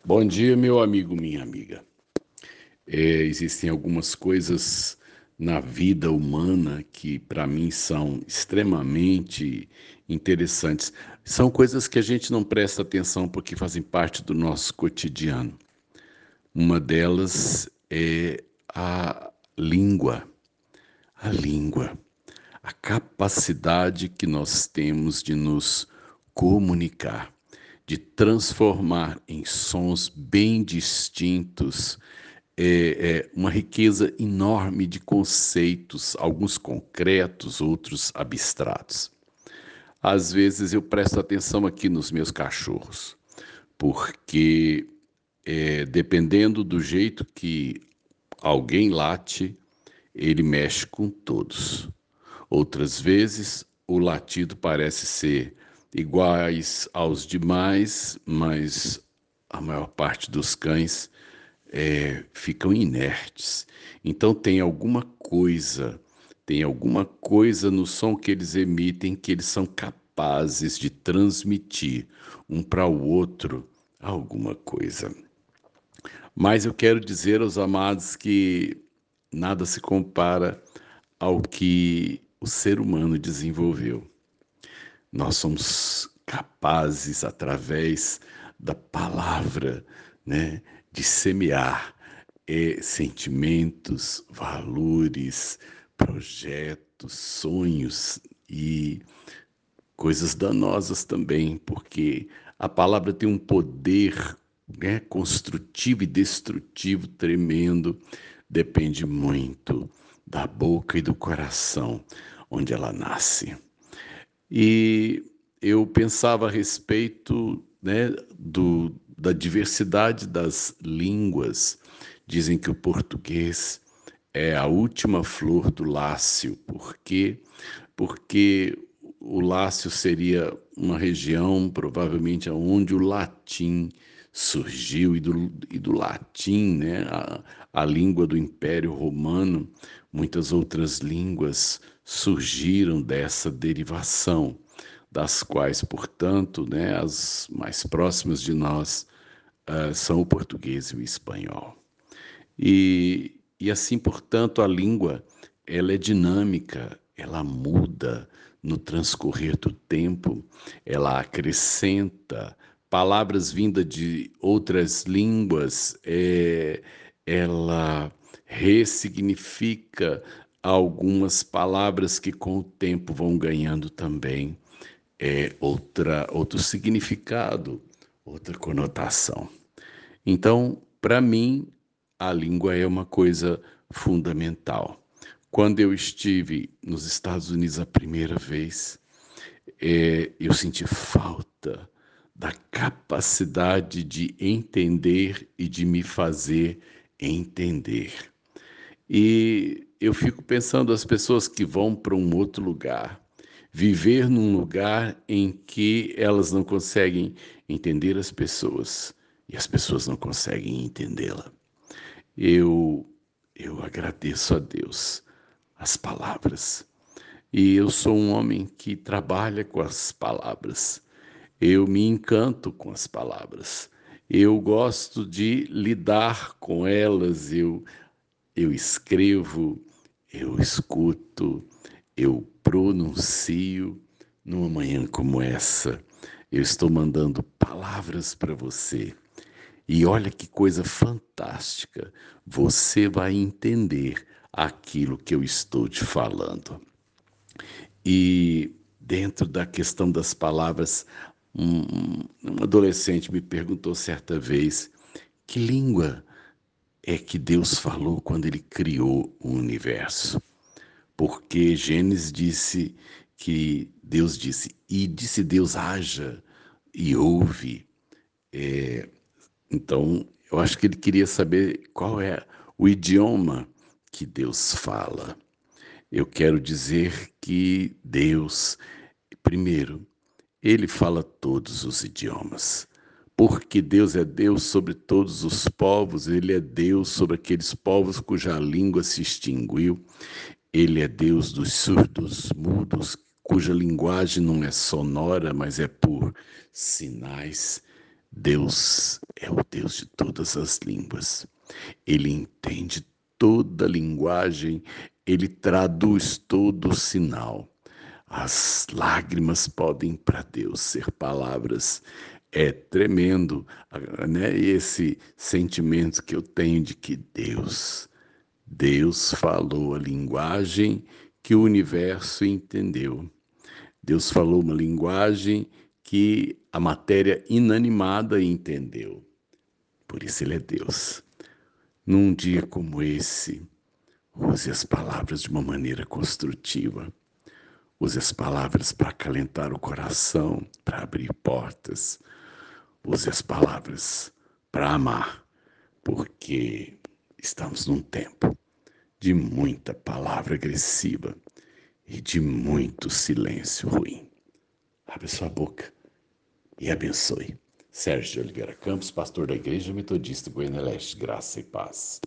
Bom dia, meu amigo, minha amiga. É, existem algumas coisas na vida humana que, para mim, são extremamente interessantes. São coisas que a gente não presta atenção porque fazem parte do nosso cotidiano. Uma delas é a língua. A língua. A capacidade que nós temos de nos comunicar de transformar em sons bem distintos é, é, uma riqueza enorme de conceitos, alguns concretos, outros abstratos. Às vezes eu presto atenção aqui nos meus cachorros, porque é, dependendo do jeito que alguém late, ele mexe com todos. Outras vezes o latido parece ser iguais aos demais, mas a maior parte dos cães é, ficam inertes. Então tem alguma coisa, tem alguma coisa no som que eles emitem que eles são capazes de transmitir um para o outro alguma coisa. Mas eu quero dizer aos amados que nada se compara ao que o ser humano desenvolveu. Nós somos capazes, através da palavra, né, de semear é, sentimentos, valores, projetos, sonhos e coisas danosas também, porque a palavra tem um poder né, construtivo e destrutivo tremendo, depende muito da boca e do coração onde ela nasce. E eu pensava a respeito né, do, da diversidade das línguas. Dizem que o português é a última flor do Lácio. Por quê? Porque o Lácio seria uma região, provavelmente, onde o latim surgiu, e do, e do latim, né, a, a língua do Império Romano, muitas outras línguas surgiram dessa derivação, das quais, portanto, né, as mais próximas de nós uh, são o português e o espanhol. E, e assim, portanto, a língua ela é dinâmica, ela muda no transcorrer do tempo, ela acrescenta palavras vindas de outras línguas, é, ela ressignifica algumas palavras que com o tempo vão ganhando também é, outra, outro significado, outra conotação. Então, para mim, a língua é uma coisa fundamental. Quando eu estive nos Estados Unidos a primeira vez, é, eu senti falta capacidade de entender e de me fazer entender. E eu fico pensando as pessoas que vão para um outro lugar, viver num lugar em que elas não conseguem entender as pessoas e as pessoas não conseguem entendê-la. Eu eu agradeço a Deus as palavras. E eu sou um homem que trabalha com as palavras. Eu me encanto com as palavras. Eu gosto de lidar com elas, eu eu escrevo, eu escuto, eu pronuncio numa manhã como essa. Eu estou mandando palavras para você. E olha que coisa fantástica. Você vai entender aquilo que eu estou te falando. E dentro da questão das palavras, um, um adolescente me perguntou certa vez que língua é que Deus falou quando ele criou o universo. Porque Gênesis disse que Deus disse, e disse Deus haja e ouve. É, então, eu acho que ele queria saber qual é o idioma que Deus fala. Eu quero dizer que Deus, primeiro, ele fala todos os idiomas porque Deus é Deus sobre todos os povos, Ele é Deus sobre aqueles povos cuja língua se extinguiu, Ele é Deus dos surdos, mudos, cuja linguagem não é sonora, mas é por sinais. Deus é o Deus de todas as línguas. Ele entende toda linguagem, ele traduz todo sinal. As lágrimas podem para Deus ser palavras. É tremendo, né? Esse sentimento que eu tenho de que Deus, Deus falou a linguagem que o universo entendeu. Deus falou uma linguagem que a matéria inanimada entendeu. Por isso ele é Deus. Num dia como esse, use as palavras de uma maneira construtiva. Use as palavras para acalentar o coração, para abrir portas. Use as palavras para amar, porque estamos num tempo de muita palavra agressiva e de muito silêncio ruim. Abre sua boca e abençoe. Sérgio de Oliveira Campos, pastor da Igreja Metodista Goiânia Leste, graça e paz.